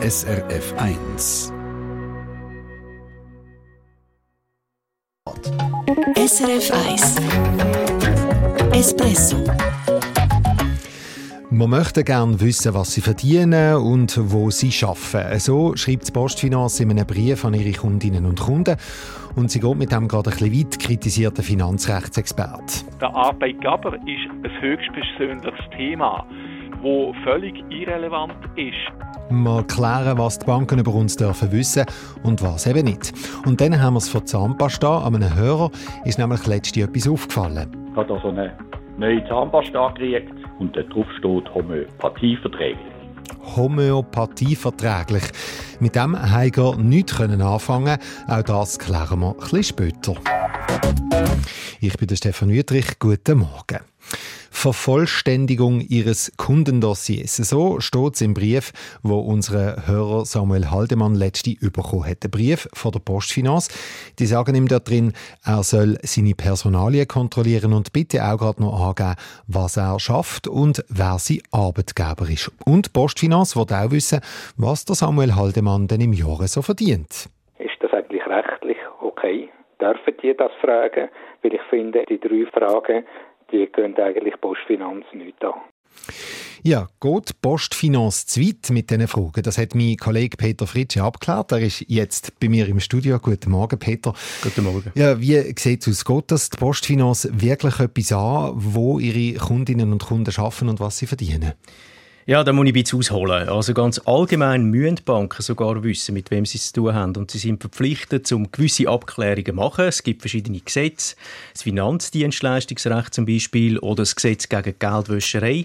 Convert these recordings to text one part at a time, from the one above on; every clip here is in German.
SRF 1. SRF 1 Espresso man möchte gerne wissen, was sie verdienen und wo sie arbeiten. So schreibt die Postfinanz in einem Brief an ihre Kundinnen und Kunden. Und sie geht mit dem gerade ein bisschen weit, kritisiert der Finanzrechtsexperte. Der Arbeitgeber ist ein höchstpersönliches Thema, wo völlig irrelevant ist. Mal klären, was die Banken über uns dürfen wissen und was eben nicht. Und dann haben wir es von Zahnpasta. An einem Hörer ist nämlich letztens etwas aufgefallen. Ich habe da so eine neue Zahnpasta gekriegt und da drauf steht homöopathieverträglich. Homöopathieverträglich. Mit dem haben wir nichts anfangen Auch das klären wir etwas später. Ich bin der Stefan Wüttrich. Guten Morgen. Vervollständigung ihres Kundendossiers. So steht es im Brief, wo unser Hörer Samuel Haldemann letzte bekommen hat. Der Brief von der Postfinanz. Die sagen ihm da drin, er soll seine Personalien kontrollieren und bitte auch gerade noch angeben, was er schafft und wer sein Arbeitgeber ist. Und Postfinanz wird auch wissen, was der Samuel Haldemann denn im Jahr so verdient. Ist das eigentlich rechtlich okay? Dürfen die das fragen? Weil ich finde, die drei Fragen die gehen eigentlich Postfinanz nicht an. Ja, geht Postfinanz zu weit mit diesen Fragen? Das hat mein Kollege Peter Fritsche abgeklärt. Er ist jetzt bei mir im Studio. Guten Morgen, Peter. Guten Morgen. Ja, wie sieht es aus? Geht das die Postfinanz wirklich etwas an, wo ihre Kundinnen und Kunden arbeiten und was sie verdienen? Ja, da muss ich ein bisschen ausholen. Also ganz allgemein müssen Banken sogar wissen, mit wem sie es zu tun haben. Und sie sind verpflichtet, um gewisse Abklärungen zu machen. Es gibt verschiedene Gesetze, das Finanzdienstleistungsrecht zum Beispiel oder das Gesetz gegen Geldwäscherei.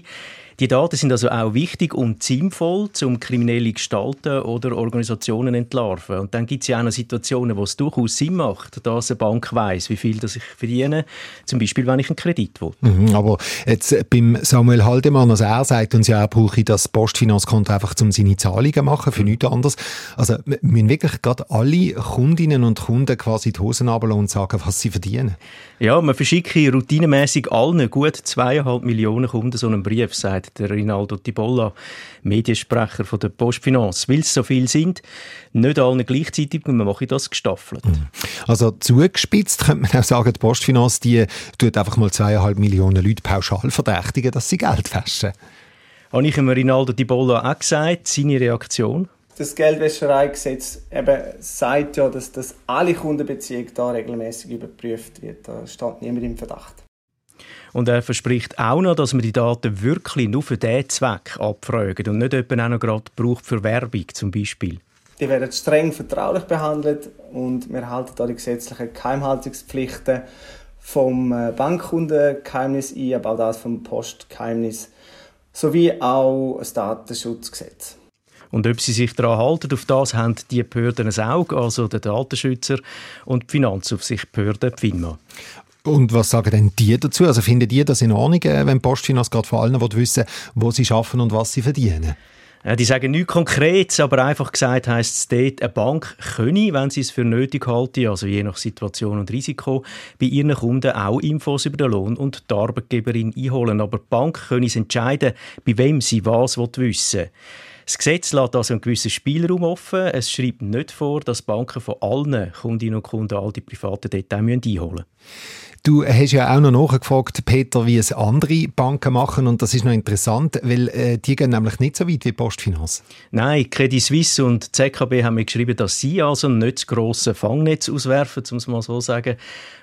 Die Daten sind also auch wichtig und sinnvoll, um kriminelle Gestalten oder Organisationen zu entlarven. Und dann gibt es ja auch noch Situationen, wo es durchaus Sinn macht, dass eine Bank weiß, wie viel das ich verdiene. Zum Beispiel, wenn ich einen Kredit will. Mhm, aber jetzt beim Samuel Haldemann, also er sagt uns ja, er brauche das Postfinanzkonto einfach, um seine Zahlungen machen, für nichts anderes. Also müssen wirklich gerade alle Kundinnen und Kunden quasi die Hosen und sagen, was sie verdienen? Ja, man verschicke routinemäßig allen gut zweieinhalb Millionen Kunden so einen Brief, sagt sagt der Rinaldo Tibolla, Mediensprecher von der Postfinanz. Weil es so viel sind, nicht allen gleichzeitig, man mache das gestaffelt. Mhm. Also zugespitzt könnte man auch sagen, die Postfinanz die tut einfach mal zweieinhalb Millionen Leute pauschal verdächtigen, dass sie Geld waschen. Habe ich Rinaldo Tibolla auch gesagt, seine Reaktion? Das Geldwäschereigesetz eben sagt ja, dass, dass alle Kundenbeziehungen da regelmäßig überprüft wird. Da steht niemand im Verdacht. Und er verspricht auch noch, dass man die Daten wirklich nur für diesen Zweck abfragen und nicht etwa auch noch gerade braucht für Werbung zum Beispiel. Die werden streng vertraulich behandelt und wir halten da die gesetzlichen Geheimhaltungspflichten vom äh, Bankkundengeheimnis ein, aber auch das vom Postgeheimnis sowie auch das Datenschutzgesetz. Und ob sie sich daran halten, auf das haben die Behörden ein Auge, also der Datenschützer und die Finanzaufsicht Behörde, die FINMA. Und was sagen denn die dazu? Also finden die das in Ordnung, äh, wenn Postfinanz gerade vor allem wissen wo sie arbeiten und was sie verdienen? Die sagen nichts Konkretes, aber einfach gesagt heisst es dort, eine Bank könne, wenn sie es für nötig halten, also je nach Situation und Risiko, bei ihren Kunden auch Infos über den Lohn und die Arbeitgeberin einholen. Aber die Bank könne es entscheiden, bei wem sie was wissen will. Das Gesetz lässt also einen gewissen Spielraum offen. Es schreibt nicht vor, dass Banken von allen Kundinnen und Kunden all die privaten Details einholen müssen. Du hast ja auch noch nachgefragt, Peter, wie es andere Banken machen und das ist noch interessant, weil äh, die gehen nämlich nicht so weit wie Postfinanz. Nein, Credit Suisse und ZKB haben mir geschrieben, dass sie also nicht das grosse Fangnetz auswerfen, um es mal so sagen,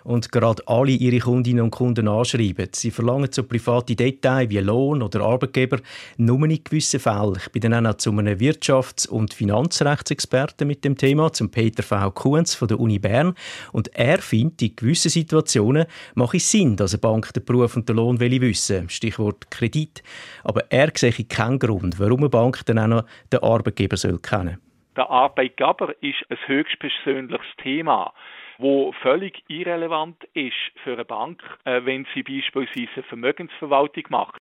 und gerade alle ihre Kundinnen und Kunden anschreiben. Sie verlangen so private Details wie Lohn oder Arbeitgeber nur in gewissen Fällen. Ich bin dann auch zu einem Wirtschafts- und Finanzrechtsexperten mit dem Thema, zum Peter V. Kunz von der Uni Bern und er findet in gewissen Situationen mache es Sinn, dass eine Bank den Beruf und den Lohn will wissen Stichwort Kredit. Aber er sehe keinen Grund, warum eine Bank dann auch noch den Arbeitgeber soll kennen Der Arbeitgeber ist ein höchstpersönliches Thema wo völlig irrelevant ist für eine Bank, äh, wenn sie beispielsweise Vermögensverwaltung macht.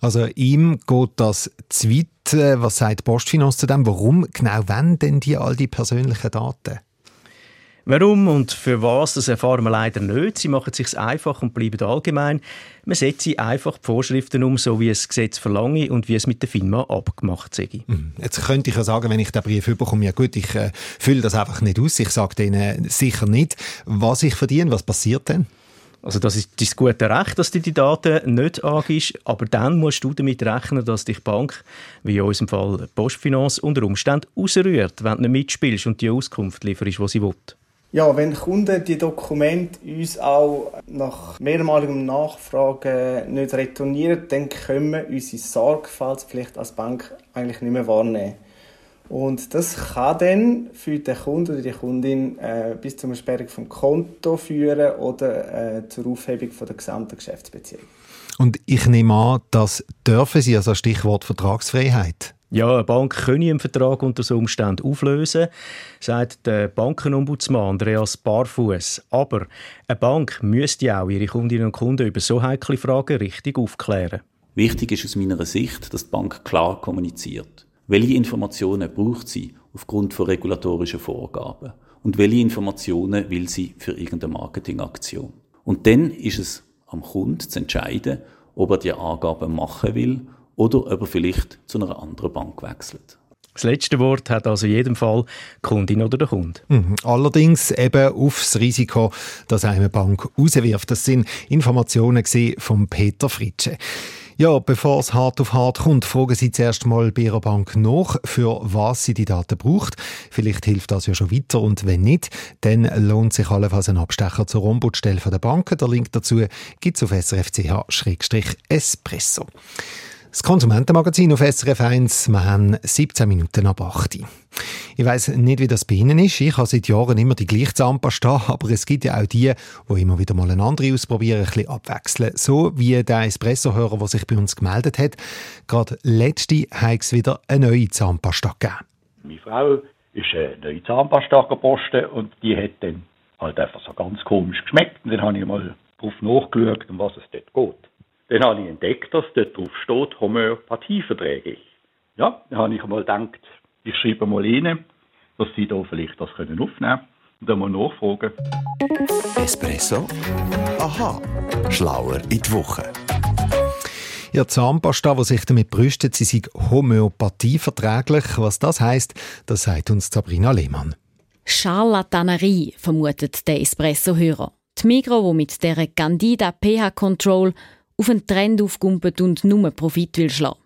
Also ihm geht das zu weit. Äh, was sagt Postfinanz zu dem? Warum genau wenn denn die all die persönlichen Daten? Warum und für was, das erfahren wir leider nicht. Sie machen es sich einfach und bleiben allgemein. Man setzt einfach die Vorschriften um, so wie es Gesetz verlange und wie es mit der FINMA abgemacht sei. Mhm. Jetzt könnte ich ja sagen, wenn ich den Brief bekomme, ja gut, ich äh, fülle das einfach nicht aus. Ich sage denen sicher nicht, was ich verdiene. Was passiert denn? Also das ist das gute Recht, dass du die Daten nicht angibst, aber dann musst du damit rechnen, dass dich die Bank, wie in unserem Fall Postfinance, unter Umständen ausrührt, wenn du nicht mitspielst und die Auskunft lieferst, die sie will. Ja, wenn Kunden die Dokumente uns auch nach mehrmaligem Nachfragen nicht retournieren, dann können wir unsere Sorgfaltspflicht als Bank eigentlich nicht mehr wahrnehmen. Und das kann dann für den Kunden oder die Kundin äh, bis zur Sperrung vom Konto führen oder äh, zur Aufhebung von der gesamten Geschäftsbeziehung. Und ich nehme an, das dürfen Sie, also Stichwort Vertragsfreiheit. Ja, eine Bank könne einen Vertrag unter so Umständen auflösen, sagt der Bankenombudsmann Andreas Barfuß. Aber eine Bank müsste auch ihre Kundinnen und Kunden über so heikle Fragen richtig aufklären. Wichtig ist aus meiner Sicht, dass die Bank klar kommuniziert. Welche Informationen braucht sie aufgrund von regulatorischen Vorgaben? Und welche Informationen will sie für irgendeine Marketingaktion? Und dann ist es am Kunden zu entscheiden, ob er die Angaben machen will oder ob er vielleicht zu einer anderen Bank wechselt. Das letzte Wort hat also in jedem Fall die Kundin oder der Kunde. Mhm. Allerdings eben aufs Risiko, dass eine Bank rauswirft. Das sind Informationen von Peter Fritsche. Ja, bevor es hart auf hart kommt, fragen Sie zuerst mal bei Ihrer Bank nach, für was sie die Daten braucht. Vielleicht hilft das ja schon weiter und wenn nicht, dann lohnt sich allenfalls ein Abstecher zur Ombudsstelle der Banken. Der Link dazu gibt es auf srfch-espresso. Das Konsumentenmagazin auf SRF 1, wir haben 17 Minuten ab 8 Ich weiss nicht, wie das bei Ihnen ist. Ich habe seit Jahren immer die gleiche Zahnpasta, aber es gibt ja auch die, die immer wieder mal eine andere ausprobieren, ein bisschen abwechseln. So wie der Espresso-Hörer, der sich bei uns gemeldet hat. Gerade letzte hat es wieder eine neue Zahnpasta gegeben. Meine Frau ist eine neue Zahnpasta gepostet und die hat dann halt einfach so ganz komisch geschmeckt. Und dann habe ich mal drauf nachgeschaut, um was es dort geht. Dann habe ich entdeckt, dass dort drauf steht, homöopathieverträglich. Ja, dann habe ich einmal gedacht, ich schreibe mal rein, dass Sie da vielleicht das können aufnehmen können und dann mal nachfragen. Espresso? Aha, schlauer in die Woche. Ja, Zahnpasta, die sich damit brüstet, sie sei homöopathieverträglich. Was das heißt, das sagt uns Sabrina Lehmann. Charlatanerie, vermutet der Espresso-Hörer. Die Migro, die mit der Candida pH Control auf einen Trend aufgumpelt und nur Profit will schlagen.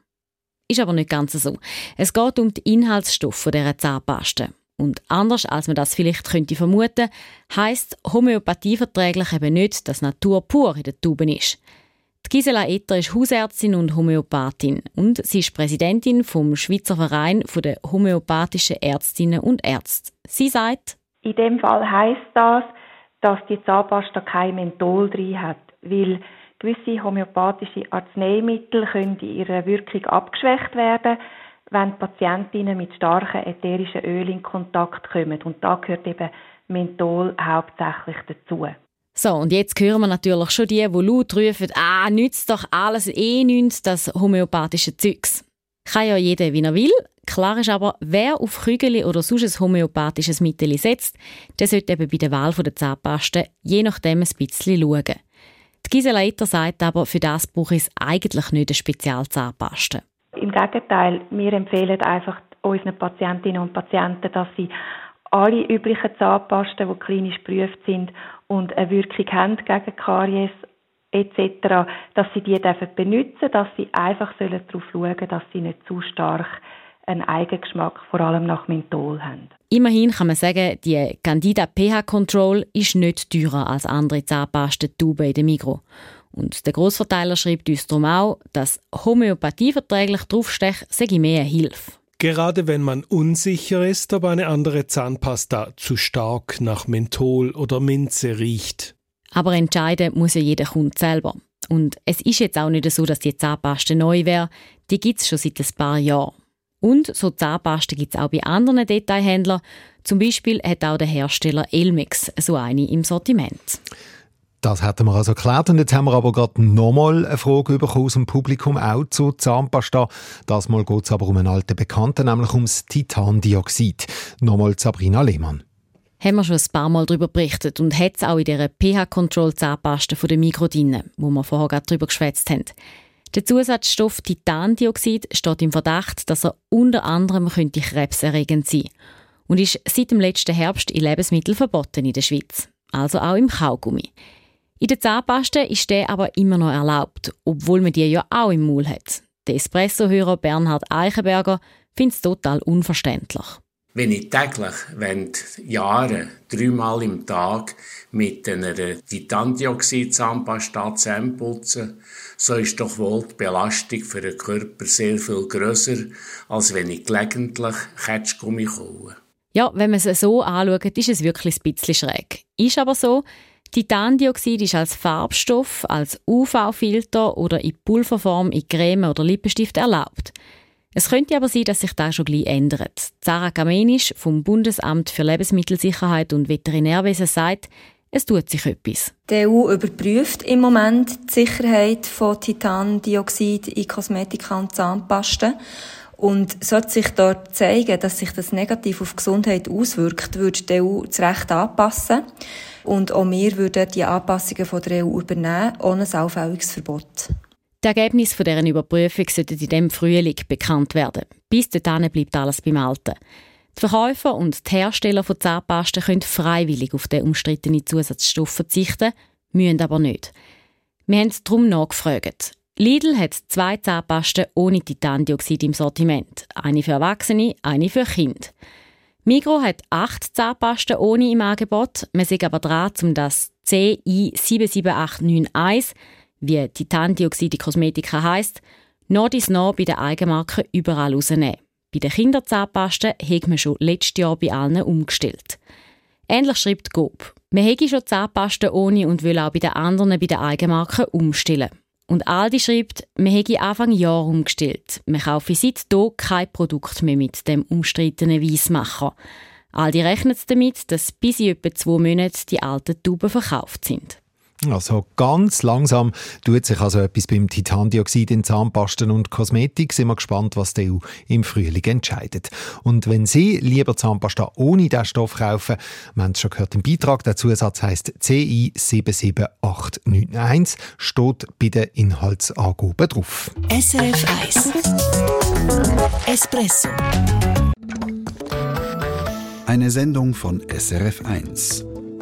Ist aber nicht ganz so. Es geht um die Inhaltsstoffe dieser Zahnpaste. Und anders als man das vielleicht könnte vermuten, heisst homöopathieverträglich eben nicht, dass Natur pur in den Tuben ist. Die Gisela Etter ist Hausärztin und Homöopathin und sie ist Präsidentin vom Schweizer Verein der homöopathischen Ärztinnen und Ärzte. Sie sagt, in dem Fall heisst das, dass die Zahnpasta kein Menthol drin hat, weil Gewisse homöopathische Arzneimittel können in ihrer Wirkung abgeschwächt werden, wenn Patientinnen mit starken ätherischen Ölen in Kontakt kommen. Und da gehört eben Menthol hauptsächlich dazu. So, und jetzt hören wir natürlich schon die, die laut rufen, ah, nützt doch alles eh nichts, das homöopathische Zeugs. Kann ja jeder, wie er will. Klar ist aber, wer auf Kügel oder sonst ein homöopathisches Mittel setzt, der sollte eben bei der Wahl der Zahnpaste je nachdem ein bisschen schauen. Die Gisela Etter sagt aber, für das brauche es eigentlich nicht eine Spezialzahnpaste. Im Gegenteil, wir empfehlen einfach unseren Patientinnen und Patienten, dass sie alle üblichen Zahnpasten, die klinisch geprüft sind und eine Wirkung haben gegen Karies etc., dass sie die dürfen benutzen, dass sie einfach darauf schauen sollen, dass sie nicht zu stark einen Eigengeschmack, vor allem nach Menthol haben. Immerhin kann man sagen, die Candida pH Control ist nicht teurer als andere Zahnpastentuben in der Migro. Und der Grossverteiler schreibt uns darum auch, dass homöopathieverträglich draufstech sei mehr Hilfe. Gerade wenn man unsicher ist, ob eine andere Zahnpasta zu stark nach Menthol oder Minze riecht. Aber entscheiden muss ja jeder Kunde selber. Und es ist jetzt auch nicht so, dass die Zahnpaste neu wäre. Die gibt es schon seit ein paar Jahren. Und so Zahnpasten gibt es auch bei anderen Detailhändlern. Zum Beispiel hat auch der Hersteller Elmex so eine im Sortiment. Das hätten wir also geklärt. Und jetzt haben wir aber gerade nochmal eine Frage bekommen aus dem Publikum, auch zu Zahnpasta. Das Mal geht es aber um einen alten Bekannten, nämlich ums Titandioxid. Nochmal Sabrina Lehmann. haben wir schon ein paar Mal darüber berichtet und hat es auch in dieser pH-Control-Zahnpaste von der Mikro drin, wo wir vorher gerade darüber geschwätzt haben. Der Zusatzstoff Titandioxid steht im Verdacht, dass er unter anderem könnte krebserregend sein und ist seit dem letzten Herbst in Lebensmitteln verboten in der Schweiz, also auch im Kaugummi. In der Zahnpaste ist der aber immer noch erlaubt, obwohl man die ja auch im Maul hat. Der Espresso-Hörer Bernhard Eichenberger findet es total unverständlich. Wenn ich täglich, während Jahren, dreimal im Tag mit einer Titandioxid-Zahnpasta Zähne putze, so ist doch wohl die Belastung für den Körper sehr viel grösser, als wenn ich gelegentlich Ketschgummi kaue. Ja, wenn man es so anschaut, ist es wirklich ein bisschen schräg. Ist aber so, Titandioxid ist als Farbstoff, als UV-Filter oder in Pulverform in Creme oder Lippenstift erlaubt. Es könnte aber sein, dass sich das schon gleich ändert. Sarah Kamenisch vom Bundesamt für Lebensmittelsicherheit und Veterinärwesen sagt, es tut sich etwas. Die EU überprüft im Moment die Sicherheit von Titandioxid in Kosmetika und Zahnpasten. Und sollte sich dort zeigen, dass sich das negativ auf Gesundheit auswirkt, würde die EU das Recht anpassen. Und auch wir würden die Anpassungen von der EU übernehmen, ohne ein allfälliges Verbot. Die Ergebnisse dieser Überprüfung sollten in diesem Frühling bekannt werden. Bis dahin bleibt alles beim Alten. Die Verkäufer und die Hersteller von Zahnpasten können freiwillig auf den umstrittenen Zusatzstoff verzichten, müssen aber nicht. Wir haben darum nachgefragt. Lidl hat zwei Zahnpasten ohne Titandioxid im Sortiment. Eine für Erwachsene, eine für Kinder. Migro hat acht Zahnpasten ohne im Angebot. Wir sind aber dran, um das CI 77891 wie Titandioxid in Kosmetika heisst, noch dies noch bei den Eigenmarken überall rausnehmen. Bei den Kinderzahnpasten haben wir schon letztes Jahr bei allen umgestellt. Ähnlich schreibt Gob. Wir haben schon Zahnpasten ohne und will auch bei den anderen bei den Eigenmarken umstellen. Und Aldi schreibt, wir haben Anfang Jahr umgestellt. Wir kaufen seitdem kein Produkt mehr mit dem umstrittenen Weissmacher. Aldi rechnet damit, dass bis in etwa zwei Monaten die alten Tuben verkauft sind. Also ganz langsam tut sich also etwas beim Titandioxid in Zahnpasten und Kosmetik. Sind wir gespannt, was die EU im Frühling entscheidet. Und wenn Sie lieber Zahnpasta ohne diesen Stoff kaufen, wir haben es schon gehört im Beitrag, der Zusatz heisst CI 77891, steht bei den Inhaltsangaben drauf. SRF 1 Espresso Eine Sendung von SRF 1.